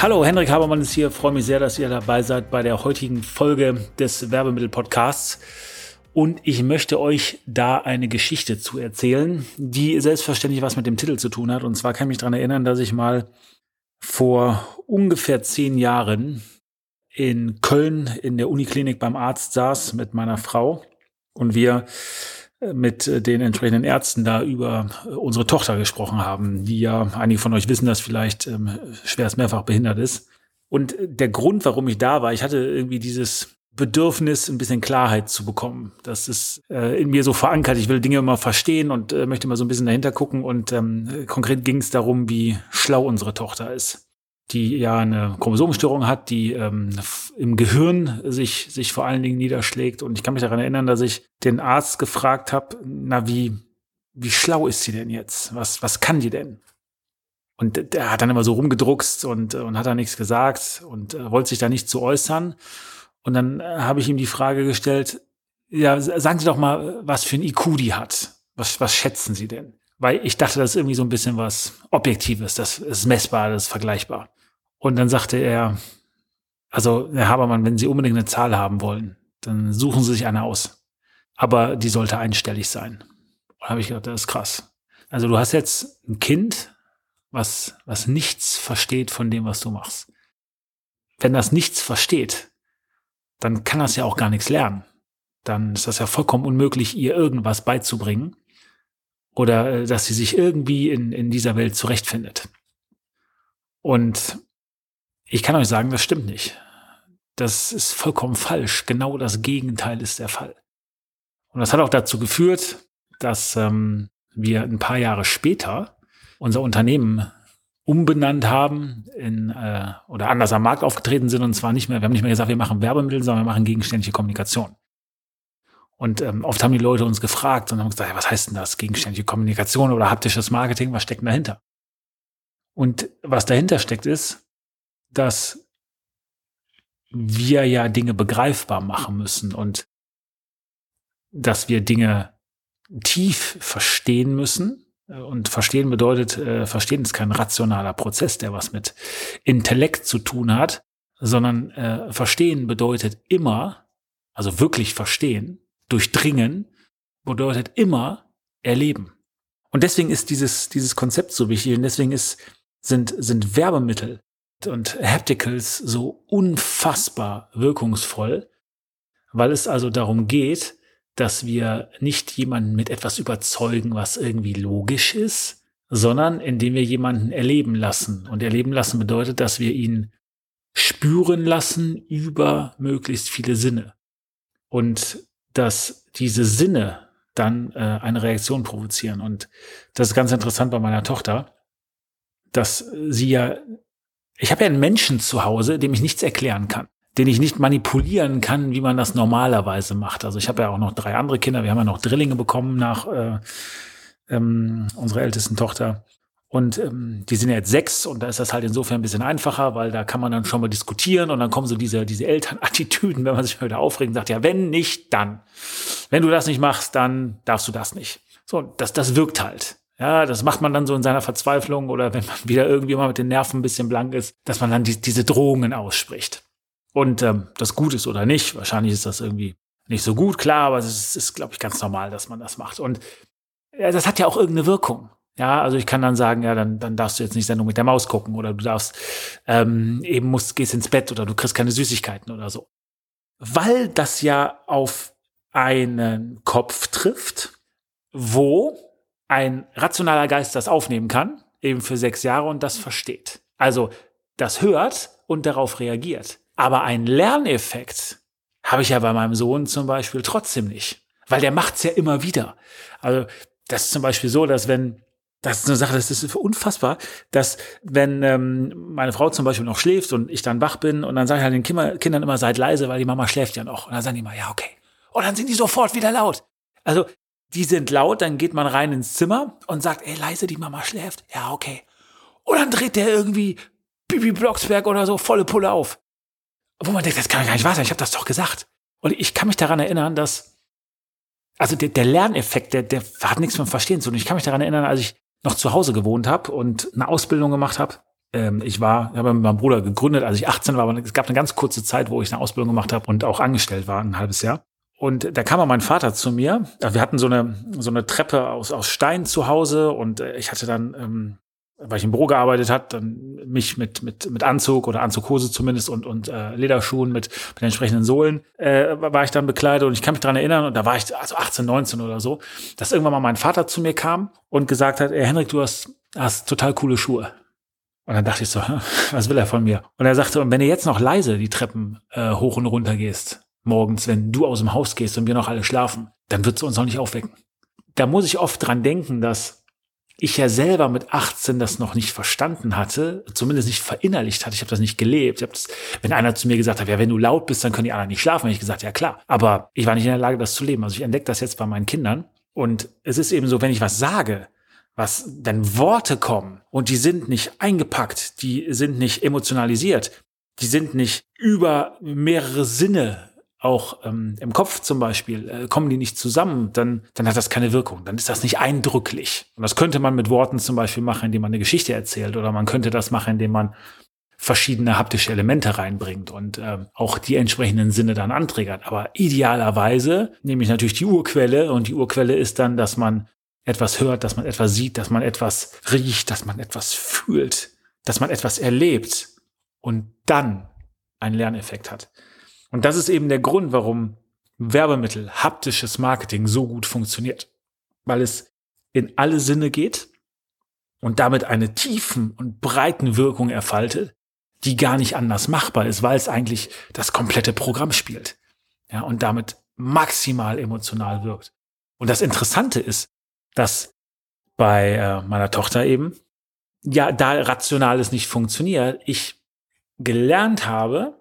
Hallo, Henrik Habermann ist hier. Freue mich sehr, dass ihr dabei seid bei der heutigen Folge des Werbemittel-Podcasts. Und ich möchte euch da eine Geschichte zu erzählen, die selbstverständlich was mit dem Titel zu tun hat. Und zwar kann ich mich daran erinnern, dass ich mal vor ungefähr zehn Jahren in Köln in der Uniklinik beim Arzt saß mit meiner Frau und wir mit äh, den entsprechenden Ärzten da über äh, unsere Tochter gesprochen haben, die ja, einige von euch wissen das vielleicht, ähm, schwerst mehrfach behindert ist. Und der Grund, warum ich da war, ich hatte irgendwie dieses Bedürfnis, ein bisschen Klarheit zu bekommen. Das ist äh, in mir so verankert. Ich will Dinge immer verstehen und äh, möchte mal so ein bisschen dahinter gucken. Und ähm, konkret ging es darum, wie schlau unsere Tochter ist die ja eine Chromosomstörung hat, die ähm, im Gehirn sich, sich vor allen Dingen niederschlägt. Und ich kann mich daran erinnern, dass ich den Arzt gefragt habe, na, wie, wie schlau ist sie denn jetzt? Was, was kann die denn? Und der hat dann immer so rumgedruckst und, und hat da nichts gesagt und äh, wollte sich da nicht zu äußern. Und dann äh, habe ich ihm die Frage gestellt, ja, sagen Sie doch mal, was für ein IQ die hat. Was, was schätzen Sie denn? Weil ich dachte, das ist irgendwie so ein bisschen was Objektives, das ist messbar, das ist vergleichbar. Und dann sagte er, also Herr Habermann, wenn Sie unbedingt eine Zahl haben wollen, dann suchen Sie sich eine aus. Aber die sollte einstellig sein. Und habe ich gedacht, das ist krass. Also du hast jetzt ein Kind, was, was nichts versteht von dem, was du machst. Wenn das nichts versteht, dann kann das ja auch gar nichts lernen. Dann ist das ja vollkommen unmöglich, ihr irgendwas beizubringen oder äh, dass sie sich irgendwie in, in dieser Welt zurechtfindet. Und ich kann euch sagen, das stimmt nicht. Das ist vollkommen falsch. Genau das Gegenteil ist der Fall. Und das hat auch dazu geführt, dass ähm, wir ein paar Jahre später unser Unternehmen umbenannt haben in, äh, oder anders am Markt aufgetreten sind und zwar nicht mehr, wir haben nicht mehr gesagt, wir machen Werbemittel, sondern wir machen gegenständliche Kommunikation. Und ähm, oft haben die Leute uns gefragt und haben gesagt, ja, was heißt denn das? Gegenständliche Kommunikation oder haptisches Marketing, was steckt denn dahinter? Und was dahinter steckt ist, dass wir ja Dinge begreifbar machen müssen und dass wir Dinge tief verstehen müssen. Und verstehen bedeutet, äh, verstehen ist kein rationaler Prozess, der was mit Intellekt zu tun hat, sondern äh, verstehen bedeutet immer, also wirklich verstehen, durchdringen, bedeutet immer erleben. Und deswegen ist dieses, dieses Konzept so wichtig und deswegen ist, sind, sind Werbemittel und Hapticals so unfassbar wirkungsvoll, weil es also darum geht, dass wir nicht jemanden mit etwas überzeugen, was irgendwie logisch ist, sondern indem wir jemanden erleben lassen. Und erleben lassen bedeutet, dass wir ihn spüren lassen über möglichst viele Sinne. Und dass diese Sinne dann äh, eine Reaktion provozieren. Und das ist ganz interessant bei meiner Tochter, dass sie ja ich habe ja einen Menschen zu Hause, dem ich nichts erklären kann, den ich nicht manipulieren kann, wie man das normalerweise macht. Also ich habe ja auch noch drei andere Kinder. Wir haben ja noch Drillinge bekommen nach äh, ähm, unserer ältesten Tochter. Und ähm, die sind ja jetzt sechs und da ist das halt insofern ein bisschen einfacher, weil da kann man dann schon mal diskutieren und dann kommen so diese, diese Elternattitüden, wenn man sich mal wieder aufregt und sagt, ja, wenn nicht, dann. Wenn du das nicht machst, dann darfst du das nicht. So, das, das wirkt halt. Ja, das macht man dann so in seiner Verzweiflung oder wenn man wieder irgendwie mal mit den Nerven ein bisschen blank ist, dass man dann die, diese Drohungen ausspricht. Und ähm, das gut ist oder nicht, wahrscheinlich ist das irgendwie nicht so gut, klar, aber es ist, ist glaube ich, ganz normal, dass man das macht. Und ja, das hat ja auch irgendeine Wirkung. Ja, also ich kann dann sagen, ja, dann, dann darfst du jetzt nicht Sendung mit der Maus gucken oder du darfst ähm, eben musst, gehst ins Bett oder du kriegst keine Süßigkeiten oder so. Weil das ja auf einen Kopf trifft, wo ein rationaler Geist das aufnehmen kann, eben für sechs Jahre und das versteht. Also das hört und darauf reagiert. Aber einen Lerneffekt habe ich ja bei meinem Sohn zum Beispiel trotzdem nicht, weil der macht's ja immer wieder. Also das ist zum Beispiel so, dass wenn das ist eine Sache, das ist unfassbar, dass wenn ähm, meine Frau zum Beispiel noch schläft und ich dann wach bin und dann sage ich halt den Kindern immer, seid leise, weil die Mama schläft ja noch. Und dann sagen die immer, ja, okay. Und dann sind die sofort wieder laut. Also, die sind laut, dann geht man rein ins Zimmer und sagt, ey, leise, die Mama schläft. Ja, okay. Und dann dreht der irgendwie Bibi Blocksberg oder so volle Pulle auf. Wo man denkt, das kann gar nicht wahr sein, ich habe das doch gesagt. Und ich kann mich daran erinnern, dass, also der, der Lerneffekt, der, der hat nichts mit Verstehen zu tun. Ich kann mich daran erinnern, als ich noch zu Hause gewohnt habe und eine Ausbildung gemacht habe. Ähm, ich war, ich habe mit meinem Bruder gegründet, als ich 18 war, aber es gab eine ganz kurze Zeit, wo ich eine Ausbildung gemacht habe und auch angestellt war, ein halbes Jahr. Und da kam mein Vater zu mir. Wir hatten so eine, so eine Treppe aus, aus Stein zu Hause und äh, ich hatte dann ähm, weil ich im Büro gearbeitet hat, dann mich mit mit mit Anzug oder Anzughose zumindest und und äh, Lederschuhen mit mit entsprechenden Sohlen äh, war ich dann bekleidet und ich kann mich dran erinnern und da war ich also 18, 19 oder so, dass irgendwann mal mein Vater zu mir kam und gesagt hat, ey Henrik, du hast hast total coole Schuhe. Und dann dachte ich so, was will er von mir? Und er sagte, und wenn du jetzt noch leise die Treppen äh, hoch und runter gehst, morgens, wenn du aus dem Haus gehst und wir noch alle schlafen, dann wird du uns auch nicht aufwecken. Da muss ich oft dran denken, dass ich ja selber mit 18 das noch nicht verstanden hatte, zumindest nicht verinnerlicht hatte. Ich habe das nicht gelebt. Ich hab das, wenn einer zu mir gesagt hat, ja, wenn du laut bist, dann können die anderen nicht schlafen, habe ich gesagt, ja klar. Aber ich war nicht in der Lage, das zu leben. Also ich entdecke das jetzt bei meinen Kindern. Und es ist eben so, wenn ich was sage, was dann Worte kommen und die sind nicht eingepackt, die sind nicht emotionalisiert, die sind nicht über mehrere Sinne auch ähm, im Kopf zum Beispiel, äh, kommen die nicht zusammen, dann, dann hat das keine Wirkung. Dann ist das nicht eindrücklich. Und das könnte man mit Worten zum Beispiel machen, indem man eine Geschichte erzählt, oder man könnte das machen, indem man verschiedene haptische Elemente reinbringt und äh, auch die entsprechenden Sinne dann anträgert. Aber idealerweise nehme ich natürlich die Urquelle und die Urquelle ist dann, dass man etwas hört, dass man etwas sieht, dass man etwas riecht, dass man etwas fühlt, dass man etwas erlebt und dann einen Lerneffekt hat. Und das ist eben der Grund, warum Werbemittel, haptisches Marketing so gut funktioniert. Weil es in alle Sinne geht und damit eine tiefen und breiten Wirkung erfaltet, die gar nicht anders machbar ist, weil es eigentlich das komplette Programm spielt. Ja, und damit maximal emotional wirkt. Und das Interessante ist, dass bei äh, meiner Tochter eben, ja, da Rationales nicht funktioniert, ich gelernt habe,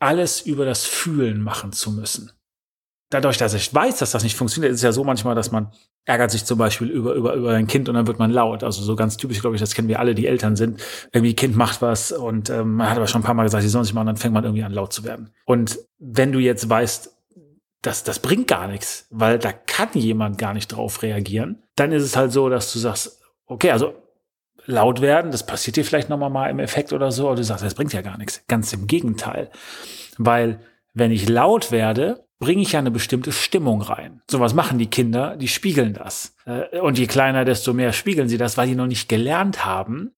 alles über das Fühlen machen zu müssen. Dadurch, dass ich weiß, dass das nicht funktioniert, ist es ja so manchmal, dass man ärgert sich zum Beispiel über, über, über ein Kind und dann wird man laut. Also so ganz typisch, glaube ich, das kennen wir alle, die Eltern sind. Irgendwie Kind macht was und ähm, man hat aber schon ein paar Mal gesagt, sie sollen sich machen, dann fängt man irgendwie an laut zu werden. Und wenn du jetzt weißt, das, das bringt gar nichts, weil da kann jemand gar nicht drauf reagieren, dann ist es halt so, dass du sagst, okay, also laut werden, das passiert dir vielleicht nochmal mal im Effekt oder so, aber du sagst, das bringt ja gar nichts. Ganz im Gegenteil. Weil wenn ich laut werde, bringe ich ja eine bestimmte Stimmung rein. So was machen die Kinder, die spiegeln das. Äh, und je kleiner, desto mehr spiegeln sie das, weil die noch nicht gelernt haben,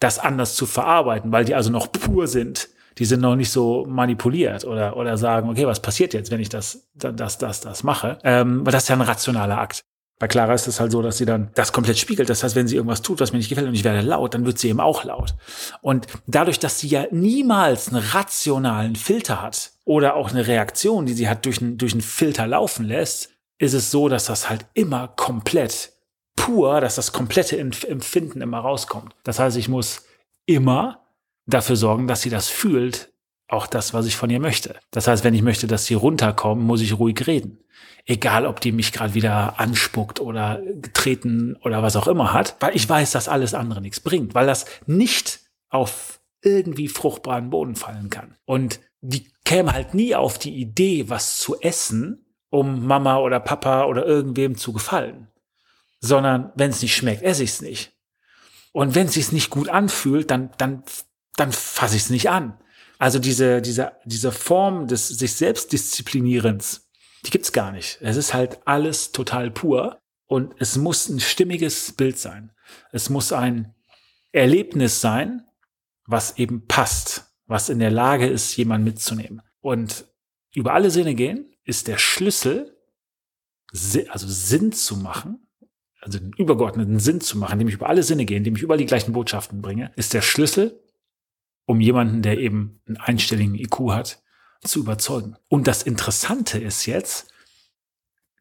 das anders zu verarbeiten, weil die also noch pur sind. Die sind noch nicht so manipuliert oder, oder sagen, okay, was passiert jetzt, wenn ich das, das, das, das mache? Ähm, weil das ist ja ein rationaler Akt. Bei Clara ist es halt so, dass sie dann das komplett spiegelt. Das heißt, wenn sie irgendwas tut, was mir nicht gefällt und ich werde laut, dann wird sie eben auch laut. Und dadurch, dass sie ja niemals einen rationalen Filter hat oder auch eine Reaktion, die sie hat durch einen, durch einen Filter laufen lässt, ist es so, dass das halt immer komplett pur, dass das komplette Empfinden immer rauskommt. Das heißt, ich muss immer dafür sorgen, dass sie das fühlt, auch das, was ich von ihr möchte. Das heißt, wenn ich möchte, dass sie runterkommen, muss ich ruhig reden. Egal, ob die mich gerade wieder anspuckt oder getreten oder was auch immer hat, weil ich weiß, dass alles andere nichts bringt, weil das nicht auf irgendwie fruchtbaren Boden fallen kann. Und die käme halt nie auf die Idee, was zu essen, um Mama oder Papa oder irgendwem zu gefallen. Sondern wenn es nicht schmeckt, esse ich es nicht. Und wenn es sich nicht gut anfühlt, dann, dann, dann fasse ich es nicht an. Also diese, diese, diese Form des sich Selbstdisziplinierens, die gibt's gar nicht. Es ist halt alles total pur und es muss ein stimmiges Bild sein. Es muss ein Erlebnis sein, was eben passt, was in der Lage ist, jemanden mitzunehmen. Und über alle Sinne gehen ist der Schlüssel, also Sinn zu machen, also den übergeordneten Sinn zu machen, indem ich über alle Sinne gehe, indem ich überall die gleichen Botschaften bringe, ist der Schlüssel um jemanden, der eben einen einstelligen IQ hat, zu überzeugen. Und das Interessante ist jetzt,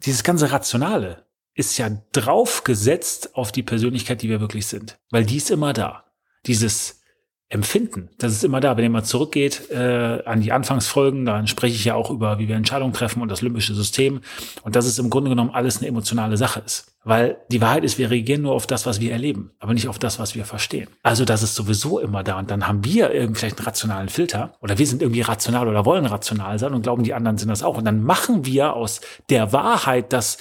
dieses ganze Rationale ist ja draufgesetzt auf die Persönlichkeit, die wir wirklich sind. Weil die ist immer da. Dieses Empfinden, das ist immer da. Wenn ihr mal zurückgeht äh, an die Anfangsfolgen, dann spreche ich ja auch über, wie wir Entscheidungen treffen und das limbische System. Und dass es im Grunde genommen alles eine emotionale Sache ist. Weil die Wahrheit ist, wir reagieren nur auf das, was wir erleben, aber nicht auf das, was wir verstehen. Also das ist sowieso immer da. Und dann haben wir irgendwie vielleicht einen rationalen Filter oder wir sind irgendwie rational oder wollen rational sein und glauben, die anderen sind das auch. Und dann machen wir aus der Wahrheit, dass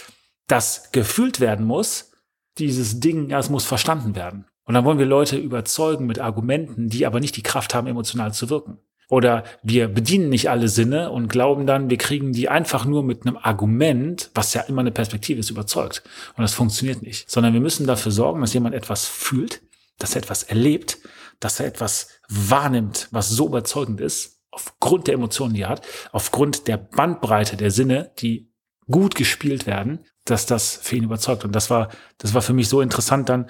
das gefühlt werden muss, dieses Ding, ja, es muss verstanden werden. Und dann wollen wir Leute überzeugen mit Argumenten, die aber nicht die Kraft haben, emotional zu wirken. Oder wir bedienen nicht alle Sinne und glauben dann, wir kriegen die einfach nur mit einem Argument, was ja immer eine Perspektive ist, überzeugt. Und das funktioniert nicht. Sondern wir müssen dafür sorgen, dass jemand etwas fühlt, dass er etwas erlebt, dass er etwas wahrnimmt, was so überzeugend ist, aufgrund der Emotionen, die er hat, aufgrund der Bandbreite der Sinne, die gut gespielt werden, dass das für ihn überzeugt. Und das war, das war für mich so interessant dann,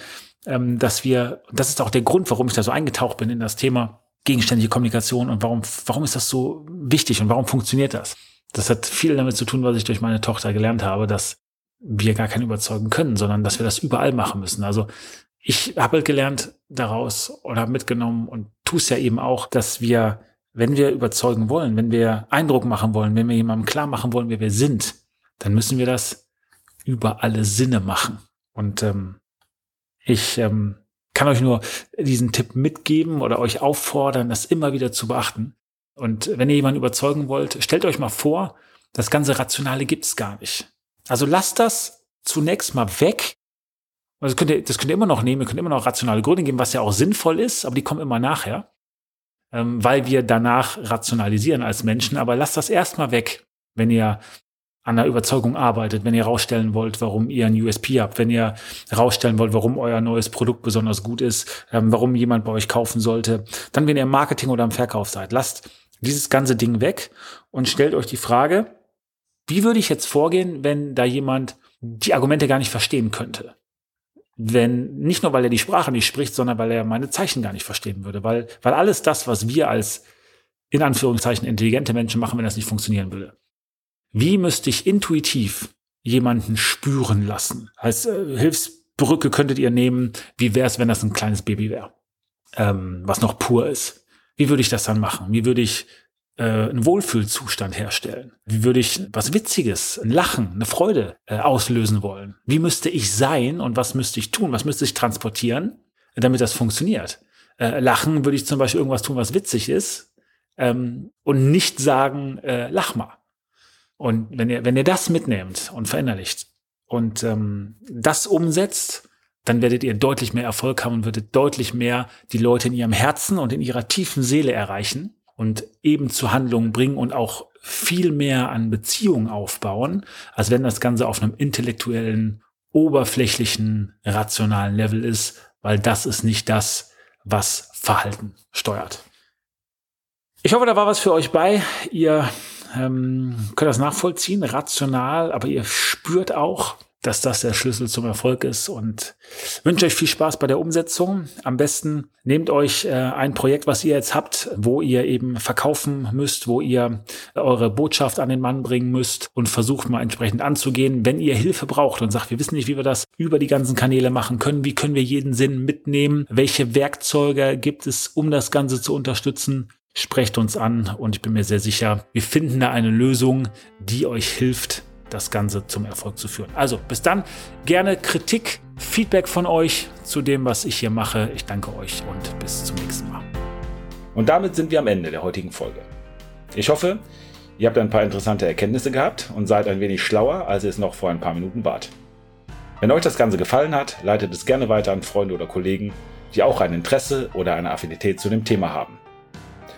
ähm, dass wir, das ist auch der Grund, warum ich da so eingetaucht bin in das Thema gegenständliche Kommunikation und warum, warum ist das so wichtig und warum funktioniert das? Das hat viel damit zu tun, was ich durch meine Tochter gelernt habe, dass wir gar keinen überzeugen können, sondern dass wir das überall machen müssen. Also ich habe halt gelernt daraus oder mitgenommen und tu es ja eben auch, dass wir, wenn wir überzeugen wollen, wenn wir Eindruck machen wollen, wenn wir jemandem klar machen wollen, wer wir sind, dann müssen wir das über alle Sinne machen. Und ähm, ich ähm, kann euch nur diesen Tipp mitgeben oder euch auffordern, das immer wieder zu beachten. Und wenn ihr jemanden überzeugen wollt, stellt euch mal vor, das ganze Rationale gibt's gar nicht. Also lasst das zunächst mal weg. Also das könnt ihr, das könnt ihr immer noch nehmen, ihr könnt immer noch rationale Gründe geben, was ja auch sinnvoll ist, aber die kommen immer nachher, ähm, weil wir danach rationalisieren als Menschen. Aber lasst das erstmal weg, wenn ihr an der Überzeugung arbeitet, wenn ihr rausstellen wollt, warum ihr ein USP habt, wenn ihr rausstellen wollt, warum euer neues Produkt besonders gut ist, ähm, warum jemand bei euch kaufen sollte, dann wenn ihr im Marketing oder im Verkauf seid, lasst dieses ganze Ding weg und stellt euch die Frage, wie würde ich jetzt vorgehen, wenn da jemand die Argumente gar nicht verstehen könnte? Wenn, nicht nur weil er die Sprache nicht spricht, sondern weil er meine Zeichen gar nicht verstehen würde, weil, weil alles das, was wir als in Anführungszeichen intelligente Menschen machen, wenn das nicht funktionieren würde. Wie müsste ich intuitiv jemanden spüren lassen? Als äh, Hilfsbrücke könntet ihr nehmen, wie wäre es, wenn das ein kleines Baby wäre, ähm, was noch pur ist? Wie würde ich das dann machen? Wie würde ich äh, einen Wohlfühlzustand herstellen? Wie würde ich was Witziges, ein Lachen, eine Freude äh, auslösen wollen? Wie müsste ich sein und was müsste ich tun? Was müsste ich transportieren, damit das funktioniert? Äh, lachen würde ich zum Beispiel irgendwas tun, was witzig ist ähm, und nicht sagen, äh, lach mal. Und wenn ihr, wenn ihr das mitnehmt und verinnerlicht und ähm, das umsetzt, dann werdet ihr deutlich mehr Erfolg haben und würdet deutlich mehr die Leute in ihrem Herzen und in ihrer tiefen Seele erreichen und eben zu Handlungen bringen und auch viel mehr an Beziehungen aufbauen, als wenn das Ganze auf einem intellektuellen, oberflächlichen, rationalen Level ist, weil das ist nicht das, was Verhalten steuert. Ich hoffe, da war was für euch bei. Ihr ähm, könnt das nachvollziehen, rational, aber ihr spürt auch, dass das der Schlüssel zum Erfolg ist und wünsche euch viel Spaß bei der Umsetzung. Am besten nehmt euch äh, ein Projekt, was ihr jetzt habt, wo ihr eben verkaufen müsst, wo ihr eure Botschaft an den Mann bringen müsst und versucht mal entsprechend anzugehen. Wenn ihr Hilfe braucht und sagt, wir wissen nicht, wie wir das über die ganzen Kanäle machen können, wie können wir jeden Sinn mitnehmen, welche Werkzeuge gibt es, um das Ganze zu unterstützen, Sprecht uns an und ich bin mir sehr sicher, wir finden da eine Lösung, die euch hilft, das Ganze zum Erfolg zu führen. Also bis dann, gerne Kritik, Feedback von euch zu dem, was ich hier mache. Ich danke euch und bis zum nächsten Mal. Und damit sind wir am Ende der heutigen Folge. Ich hoffe, ihr habt ein paar interessante Erkenntnisse gehabt und seid ein wenig schlauer, als ihr es noch vor ein paar Minuten wart. Wenn euch das Ganze gefallen hat, leitet es gerne weiter an Freunde oder Kollegen, die auch ein Interesse oder eine Affinität zu dem Thema haben.